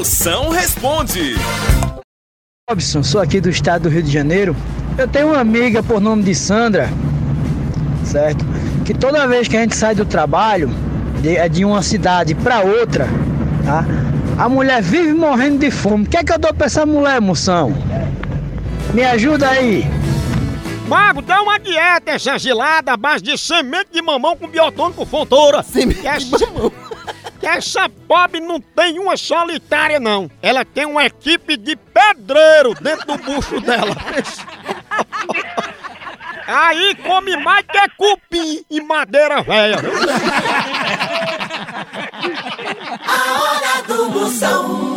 Moção responde. Robson, sou aqui do estado do Rio de Janeiro. Eu tenho uma amiga por nome de Sandra, certo? Que toda vez que a gente sai do trabalho, de, é de uma cidade para outra, tá? A mulher vive morrendo de fome. O que é que eu dou pra essa mulher, moção? Me ajuda aí. Mago, dá uma dieta essa gelada à base de semente de mamão com biotônico fontoura. Semente essa, que essa pobre não tem uma solitária, não. Ela tem uma equipe de pedreiro dentro do bucho dela. Aí come mais que cupim e madeira velha. A hora do.